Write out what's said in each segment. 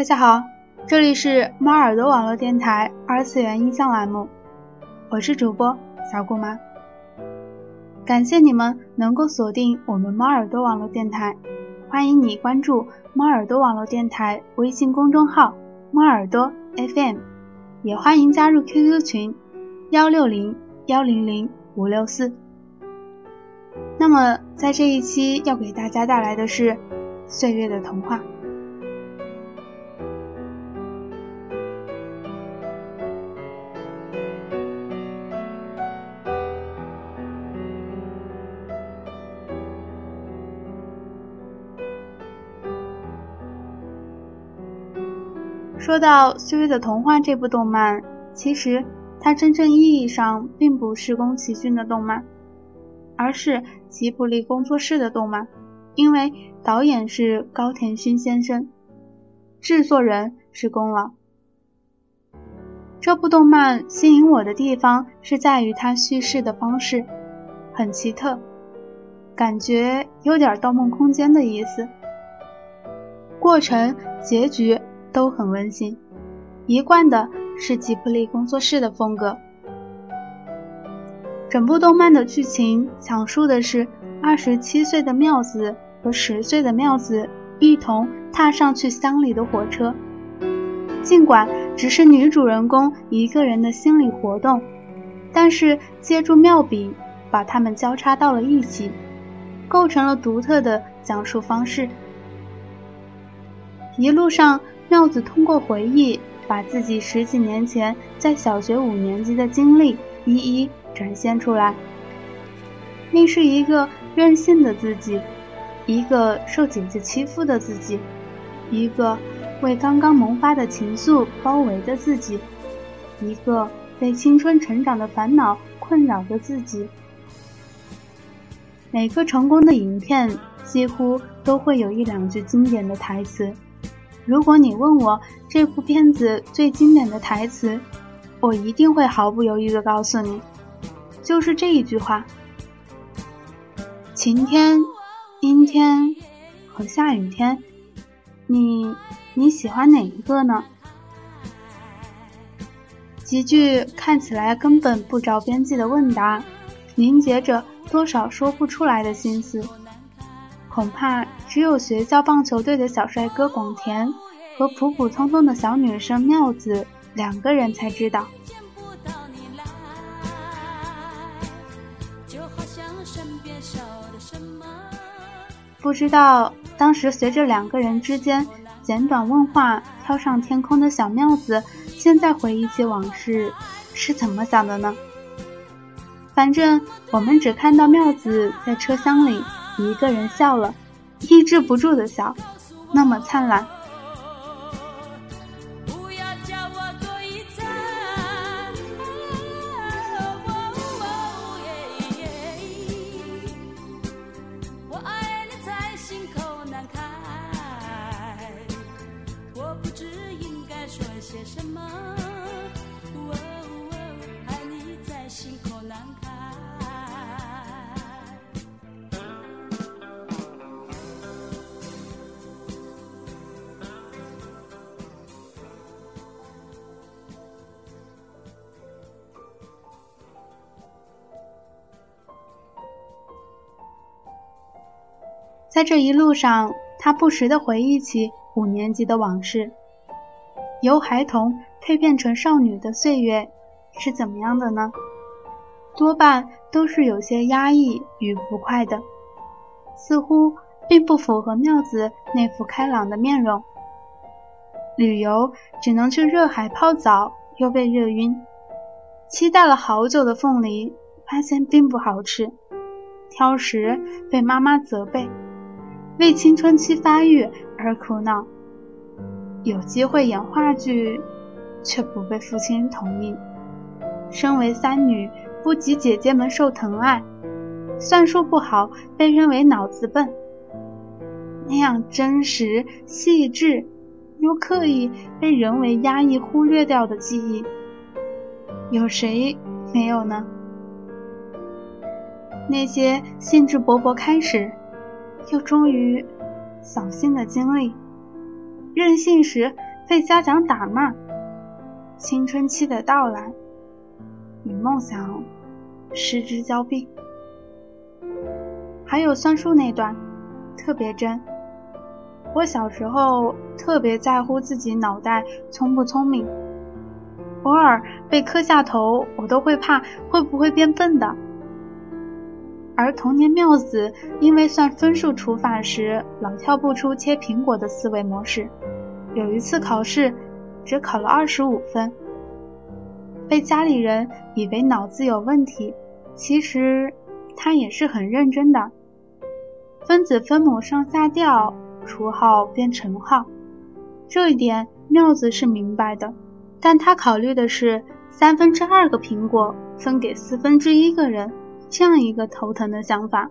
大家好，这里是猫耳朵网络电台二次元音像栏目，我是主播小姑妈。感谢你们能够锁定我们猫耳朵网络电台，欢迎你关注猫耳朵网络电台微信公众号猫耳朵 FM，也欢迎加入 QQ 群幺六零幺零零五六四。那么在这一期要给大家带来的是《岁月的童话》。说到《岁月的童话》这部动漫，其实它真正意义上并不是宫崎骏的动漫，而是吉卜力工作室的动漫，因为导演是高田勋先生，制作人是宫老。这部动漫吸引我的地方是在于它叙事的方式很奇特，感觉有点《盗梦空间》的意思，过程、结局。都很温馨，一贯的是吉卜力工作室的风格。整部动漫的剧情讲述的是二十七岁的妙子和十岁的妙子一同踏上去乡里的火车。尽管只是女主人公一个人的心理活动，但是借助妙笔把它们交叉到了一起，构成了独特的讲述方式。一路上。妙子通过回忆，把自己十几年前在小学五年级的经历一一展现出来。那是一个任性的自己，一个受姐姐欺负的自己，一个为刚刚萌发的情愫包围的自己，一个被青春成长的烦恼困扰的自己。每个成功的影片几乎都会有一两句经典的台词。如果你问我这部片子最经典的台词，我一定会毫不犹豫地告诉你，就是这一句话：晴天、阴天和下雨天，你你喜欢哪一个呢？几句看起来根本不着边际的问答，凝结着多少说不出来的心思。恐怕只有学校棒球队的小帅哥广田和普普通通的小女生妙子两个人才知道。不知道当时随着两个人之间简短问话跳上天空的小妙子，现在回忆起往事是怎么想的呢？反正我们只看到妙子在车厢里。一个人笑了，抑制不住的笑，那么灿烂。在这一路上，他不时地回忆起五年级的往事。由孩童蜕变成少女的岁月是怎么样的呢？多半都是有些压抑与不快的，似乎并不符合妙子那副开朗的面容。旅游只能去热海泡澡，又被热晕；期待了好久的凤梨，发现并不好吃；挑食被妈妈责备。为青春期发育而苦恼，有机会演话剧，却不被父亲同意。身为三女，不及姐姐们受疼爱，算术不好，被认为脑子笨。那样真实、细致又刻意，被人为压抑、忽略掉的记忆，有谁没有呢？那些兴致勃勃开始。又终于扫兴的经历，任性时被家长打骂，青春期的到来与梦想失之交臂。还有算术那段，特别真。我小时候特别在乎自己脑袋聪不聪明，偶尔被磕下头，我都会怕会不会变笨的。而童年妙子因为算分数除法时老跳不出切苹果的思维模式，有一次考试只考了二十五分，被家里人以为脑子有问题，其实他也是很认真的。分子分母上下调，除号变乘号，这一点妙子是明白的，但他考虑的是三分之二个苹果分给四分之一个人。这样一个头疼的想法，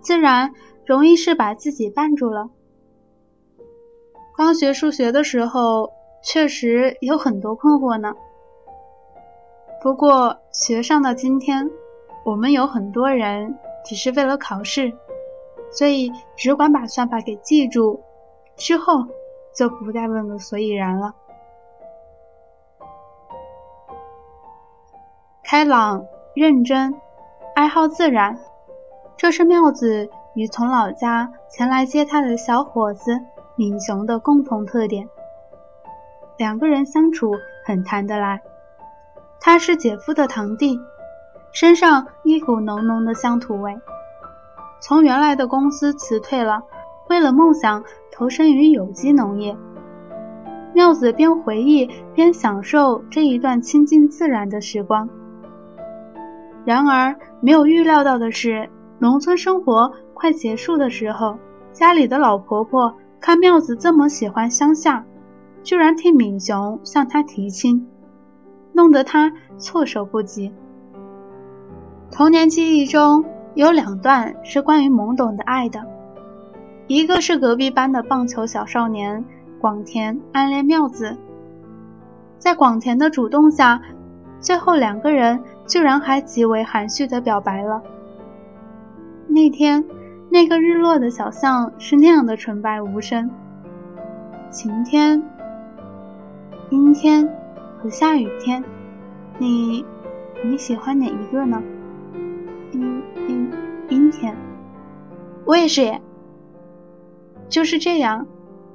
自然容易是把自己绊住了。刚学数学的时候，确实有很多困惑呢。不过学上到今天，我们有很多人只是为了考试。所以只管把算法给记住，之后就不再问个所以然了。开朗、认真、好自然，这是妙子与从老家前来接他的小伙子敏雄的共同特点。两个人相处很谈得来。他是姐夫的堂弟，身上一股浓浓的乡土味。从原来的公司辞退了，为了梦想投身于有机农业。妙子边回忆边享受这一段亲近自然的时光。然而，没有预料到的是，农村生活快结束的时候，家里的老婆婆看妙子这么喜欢乡下，居然替敏雄向他提亲，弄得他措手不及。童年记忆中。有两段是关于懵懂的爱的，一个是隔壁班的棒球小少年广田暗恋妙子，在广田的主动下，最后两个人居然还极为含蓄的表白了。那天，那个日落的小巷是那样的纯白无声，晴天、阴天和下雨天，你你喜欢哪一个呢？阴阴阴天，我也是耶。就是这样，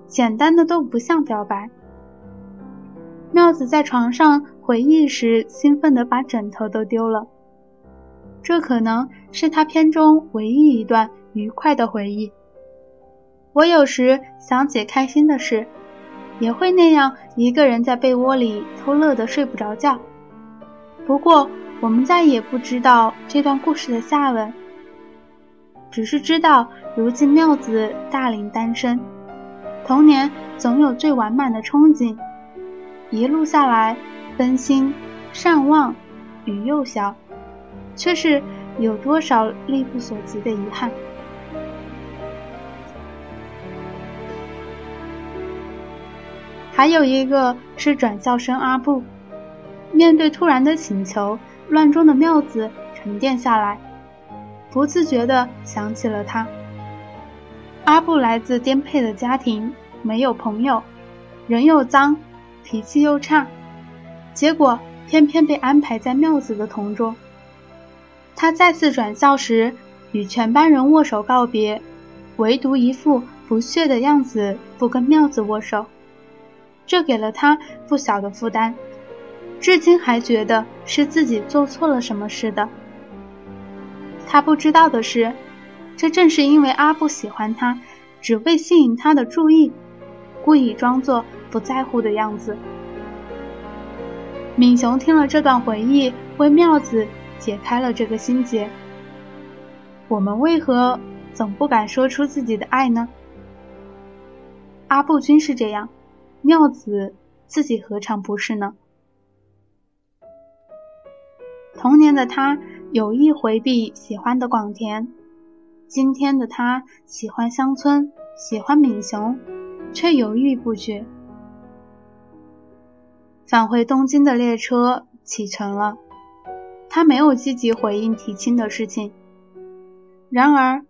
简单的都不像表白。妙子在床上回忆时，兴奋的把枕头都丢了。这可能是他片中唯一一段愉快的回忆。我有时想起开心的事，也会那样一个人在被窝里偷乐的睡不着觉。不过。我们再也不知道这段故事的下文，只是知道如今妙子大龄单身，童年总有最完满的憧憬，一路下来分心、善忘与幼小，却是有多少力不所及的遗憾。还有一个是转校生阿布，面对突然的请求。乱中的妙子沉淀下来，不自觉地想起了他。阿布来自颠沛的家庭，没有朋友，人又脏，脾气又差，结果偏偏被安排在妙子的同桌。他再次转校时，与全班人握手告别，唯独一副不屑的样子，不跟妙子握手，这给了他不小的负担。至今还觉得是自己做错了什么似的。他不知道的是，这正是因为阿布喜欢他，只为吸引他的注意，故意装作不在乎的样子。敏雄听了这段回忆，为妙子解开了这个心结。我们为何总不敢说出自己的爱呢？阿布君是这样，妙子自己何尝不是呢？童年的他有意回避喜欢的广田，今天的他喜欢乡村，喜欢敏雄，却犹豫不决。返回东京的列车启程了，他没有积极回应提亲的事情。然而，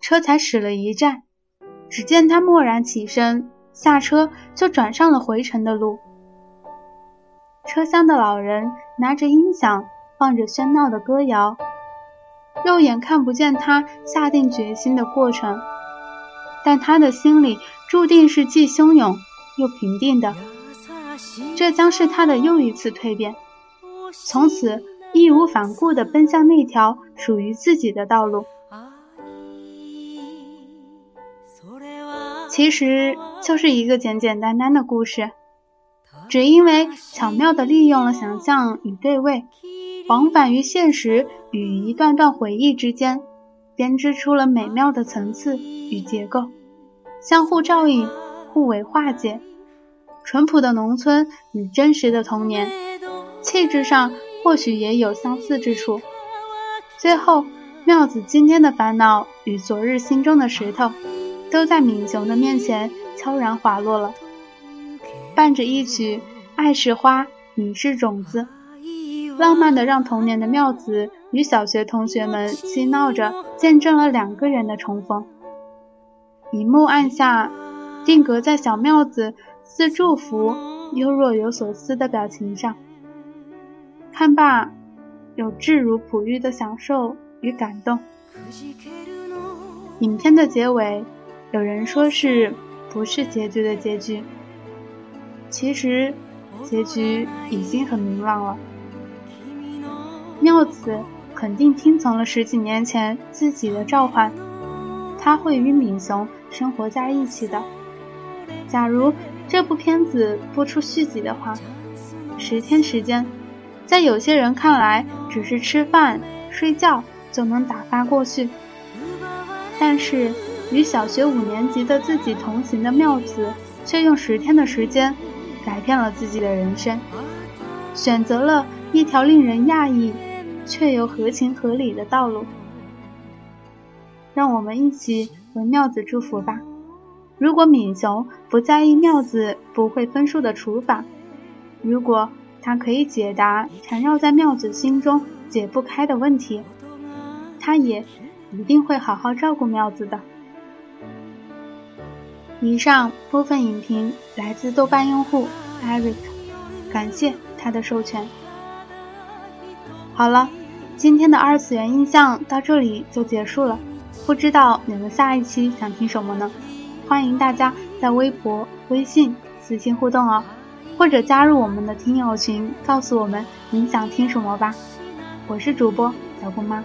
车才驶了一站，只见他蓦然起身，下车就转上了回程的路。车厢的老人拿着音响，放着喧闹的歌谣，肉眼看不见他下定决心的过程，但他的心里注定是既汹涌又平定的。这将是他的又一次蜕变，从此义无反顾地奔向那条属于自己的道路。其实就是一个简简单单的故事，只因为巧妙地利用了想象与对位，往返于现实与一段段回忆之间，编织出了美妙的层次与结构，相互照应，互为化解。淳朴的农村与真实的童年，气质上或许也有相似之处。最后，妙子今天的烦恼与昨日心中的石头。都在敏雄的面前悄然滑落了，伴着一曲《爱是花，你是种子》，浪漫的让童年的妙子与小学同学们嬉闹着，见证了两个人的重逢。一幕按下，定格在小妙子似祝福又若有所思的表情上。看罢，有质如璞玉的享受与感动。影片的结尾。有人说是不是结局的结局？其实结局已经很明朗了。妙子肯定听从了十几年前自己的召唤，他会与敏雄生活在一起的。假如这部片子播出续集的话，十天时间，在有些人看来只是吃饭睡觉就能打发过去，但是。与小学五年级的自己同行的妙子，却用十天的时间改变了自己的人生，选择了一条令人讶异却又合情合理的道路。让我们一起为妙子祝福吧。如果敏雄不在意妙子不会分数的除法，如果他可以解答缠绕在妙子心中解不开的问题，他也一定会好好照顾妙子的。以上部分影评来自豆瓣用户 Eric，感谢他的授权。好了，今天的二次元印象到这里就结束了。不知道你们下一期想听什么呢？欢迎大家在微博、微信私信互动哦，或者加入我们的听友群，告诉我们你想听什么吧。我是主播小姑妈，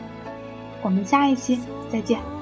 我们下一期再见。